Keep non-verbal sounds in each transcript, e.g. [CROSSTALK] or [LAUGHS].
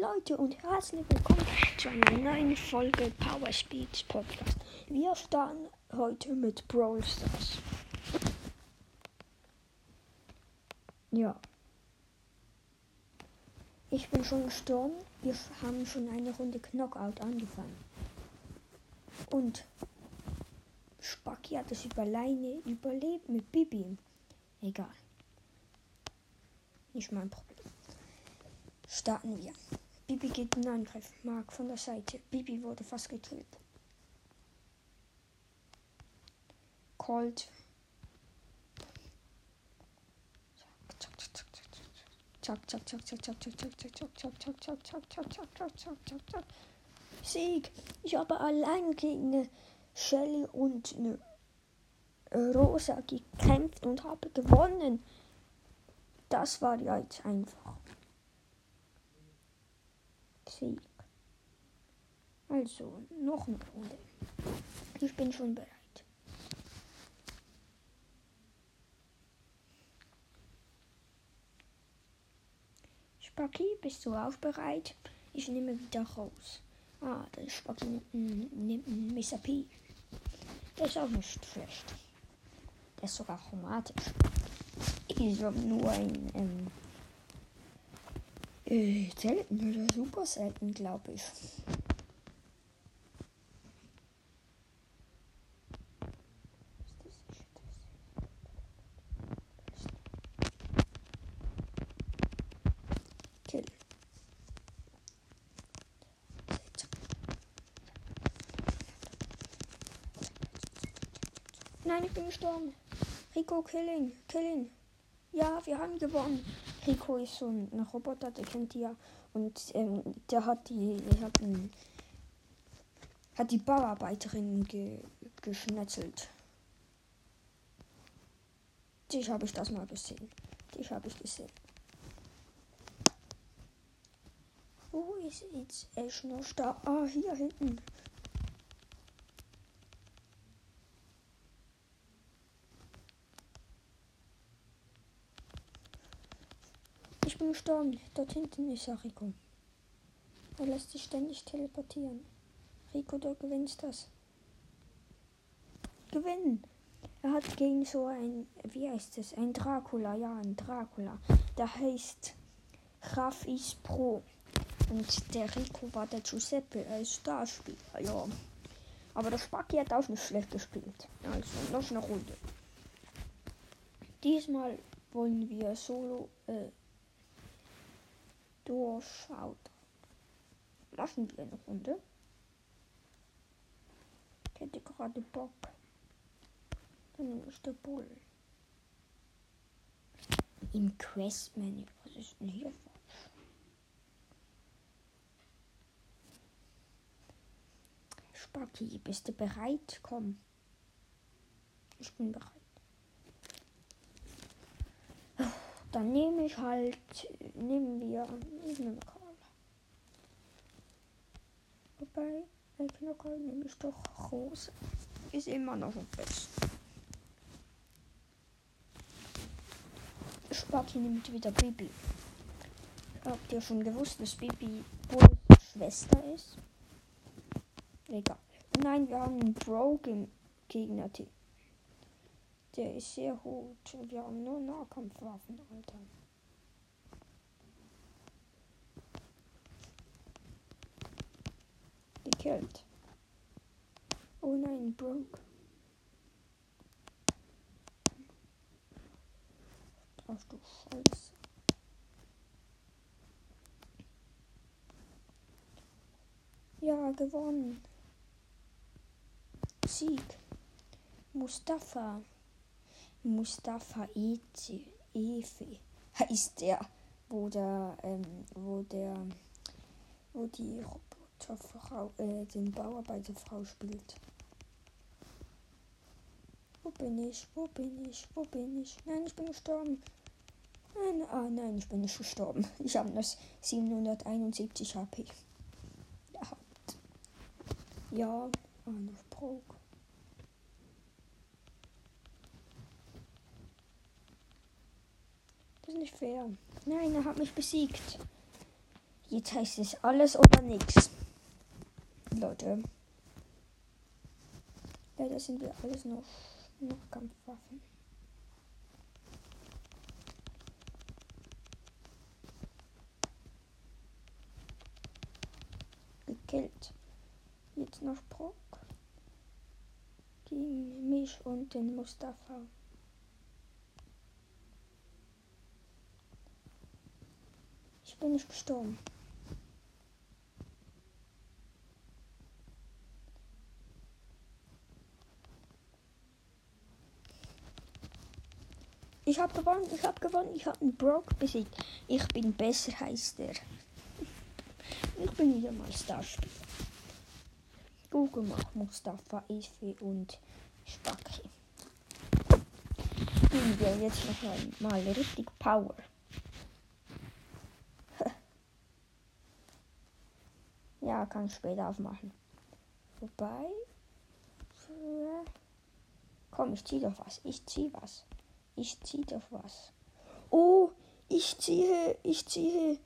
Leute und herzlich willkommen zu einer neuen Folge Power Speeds Podcast. Wir starten heute mit Brawl Stars. Ja. Ich bin schon gestorben. Wir haben schon eine Runde Knockout angefangen. Und Spacki hat es überleine überlebt mit Bibi. Egal. Nicht mein Problem. Starten wir. Bibi geht in Angriff. Mark von der Seite. Bibi wurde fast gekillt. Colt. Zack, zack, zack, zack, zack, zack, zack, zack, zack, zack, zack, zack, zack, zack, zack, zack, zack, zack. Sieg. Ich habe allein gegen eine Shelly und eine Rosa gekämpft und habe gewonnen. Das war jetzt einfach. Sieg. Also, noch eine Runde. Ich bin schon bereit. Spacki, bist du auch bereit? Ich nehme wieder raus. Ah, der Spacki nimmt, einen Mr. P. Der ist auch nicht schlecht. Der ist sogar chromatisch. Ich habe nur ein ähm, äh, selten oder super selten, glaube ich. Nein, ich bin gestorben. Rico, killing, killing. Ja, wir haben gewonnen. Rico ist so ein Roboter, der kennt die ja. Und ähm, der hat die, der hat, ein, hat die Bauarbeiterin ge, geschnetzelt. Dich habe ich das mal gesehen. Dich habe ich gesehen. Wo ist jetzt Ash noch da? Ah, hier hinten. Ich bin gestorben. Dort hinten ist ja Rico. Er lässt sich ständig teleportieren. Rico, du gewinnst das. Gewinnen. Er hat gegen so ein, wie heißt es? Ein Dracula, ja, ein Dracula. Der heißt Rafis Pro. Und der Rico war der Giuseppe als Starspieler, ja. Aber der Spacki hat auch nicht schlecht gespielt. Also, noch eine Runde. Diesmal wollen wir solo äh, durchschaut. Machen wir eine Runde. Ich hätte gerade Bock. Dann nehme ich der Bull. Im Quest-Menü. Was ist denn hier falsch? Spacki, bist du bereit? Komm. Ich bin bereit. Dann nehme ich halt, nehmen wir, ich nehme Karl. Wobei, bei Knockerl nehme ich doch Rose. Ist immer noch am besten. Spacki nimmt wieder Bibi. Habt ihr schon gewusst, dass Bibi Bulls Schwester ist? Egal. Nein, wir haben einen Bro-Gegner. Der ist sehr gut. Wir haben nur Nahkampfwaffen, Alter. Gekillt. Oh nein, broke. Ach du Scheiße. Ja, gewonnen. Sieg. Mustafa. Mustafa Eze, Efe [LAUGHS] heißt der, wo der, ähm, wo der, wo die Roboterfrau, äh, den Bauarbeiterfrau spielt. Wo bin ich? Wo bin ich? Wo bin ich? Nein, ich bin gestorben. Nein, ah nein, ich bin nicht gestorben. [LAUGHS] Ich habe das 771 HP. Ja. Ja, ah, noch Broke. Das ist nicht fair. Nein, er hat mich besiegt. Jetzt heißt es alles oder nichts. Leute. Leider sind wir alles noch, noch Kampfwaffen. Gekillt. Jetzt noch Brock. Gegen mich und den Mustafa. Bin nicht gestorben. Ich habe gewonnen, ich habe gewonnen, ich habe einen Brock besiegt. Ich bin besser, heißt er. Ich bin wieder mal Starspieler. Google macht Mustafa, Efi und Spacki. Wir jetzt noch mal richtig Power. Ja, kann ich später aufmachen. Wobei. Komm, ich zieh doch was. Ich zieh was. Ich ziehe doch was. Oh, ich ziehe, ich ziehe,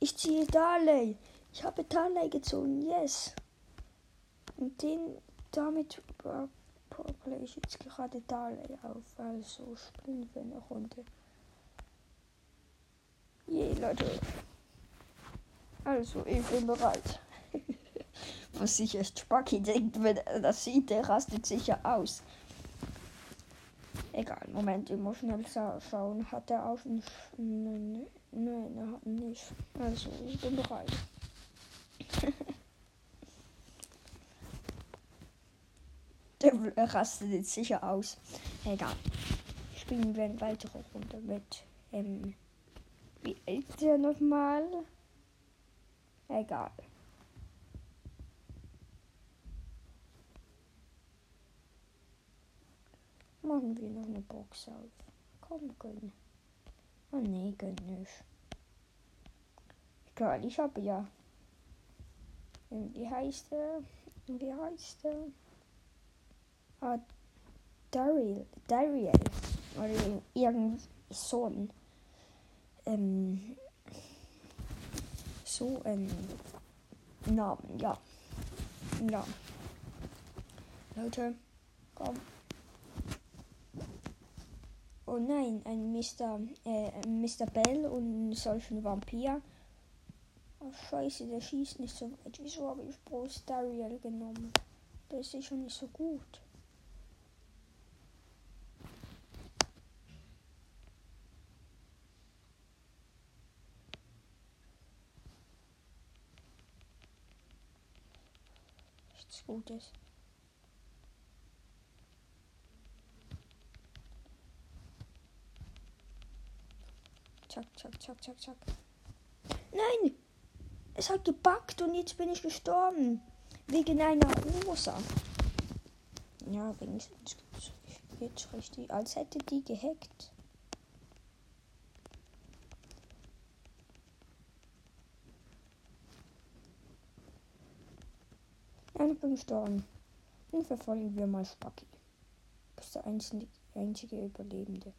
ich ziehe Darley. Ich habe Darley gezogen, yes. Und den, damit play ich jetzt gerade Darley auf. Also spielen wir eine Runde. Je, yeah, Leute. Also, ich bin bereit. [LAUGHS] Was sich erst Sparky denkt, wenn er das sieht, der rastet sicher aus. Egal, Moment, ich muss schnell schauen. Hat er auf den. Nein, nein, er hat nicht. Also, ich bin bereit. [LAUGHS] Der rastet jetzt sicher aus. Egal. Spielen wir eine weitere Runde mit. Ähm, wie alt der nochmal? Egal. Machen wir noch eine Box auf. Komm, gönn. Oh nee, gönn nicht. Egal, ich habe ja. Wie heißt er? Wie heißt er? Ah, Daryl. Daryl. Oder irgend so. Ähm, so ein Namen, ja. Ja. Leute, komm. Oh nein, ein Mr. Äh, Mr. Bell und solchen Vampir. Oh scheiße, der schießt nicht so weit. Wieso habe ich Bros Dariel genommen? Der ist sicher nicht so gut. Nichts Gutes. Zack, zack, zack, zack, zack. Nein! Es hat gebackt und jetzt bin ich gestorben. Wegen einer Rosa. Ja, wenigstens jetzt richtig. Als hätte die gehackt. Ich bin gestorben. Nun verfolgen wir mal Spacki. Das ist der einzige, Überlebende.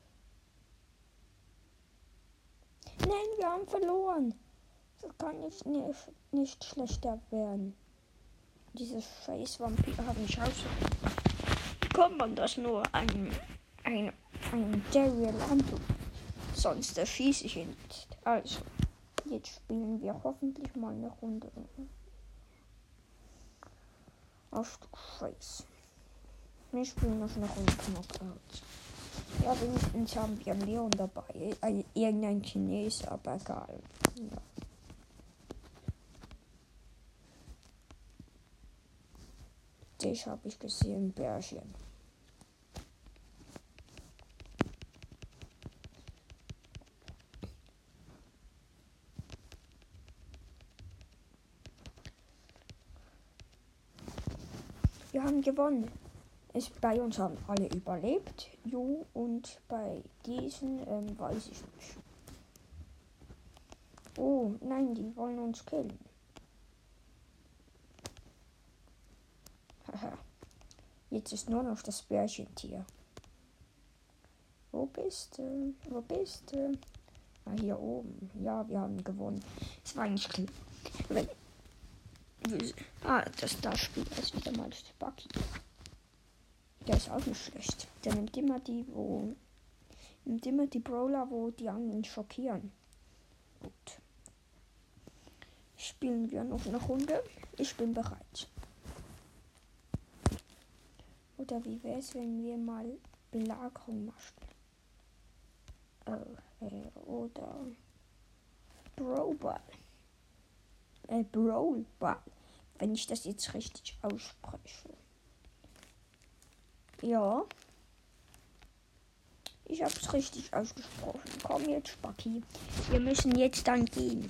Nein, wir haben verloren. Das kann jetzt nicht, nicht schlechter werden. Diese scheiß Vampir haben mich rausgebracht. Kommt man das nur ein, ein, ein Daryl antun? Sonst erschieße ich ihn nicht. Also, jetzt spielen wir hoffentlich mal eine Runde. Du Scheiße. Wir spielen noch eine Runde Knockout. Ja, wenigstens haben wir Leon dabei. Ein, irgendein Chinese, aber egal. Ja. Das habe ich gesehen, Bärchen. Wir haben gewonnen. Es, bei uns haben alle überlebt. Jo, und bei diesen ähm, weiß ich nicht. Oh, nein, die wollen uns killen. Haha. Jetzt ist nur noch das Bärchentier. Wo bist du? Wo bist du? Ah, hier oben. Ja, wir haben gewonnen. Es war eigentlich klar. Ah, das da Spiel ist wieder mal Bucky. Der ist auch nicht schlecht. Der nimmt immer die, wo. Nimmt immer die Brawler, wo die anderen schockieren. Gut. Spielen wir noch eine Runde. Ich bin bereit. Oder wie wäre es, wenn wir mal Belagerung machen? Äh, äh, oder Brawlball. Äh, Brawlball. Wenn ich das jetzt richtig ausspreche. Ja. Ich habe es richtig ausgesprochen. Komm jetzt, Spacki. Wir müssen jetzt dann gehen.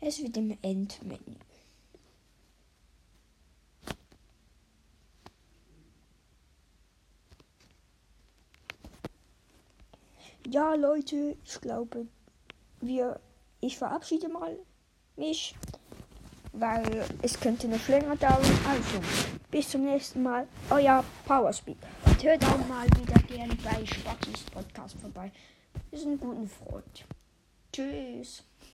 Es wird im Endmenü. Ja, Leute, ich glaube, wir. Ich verabschiede mal mich, weil es könnte noch länger dauern. Also, bis zum nächsten Mal. Euer Powerspeed. Und hört auch mal wieder gerne bei Spackys Podcast vorbei. Sind ein guter Freund. Tschüss.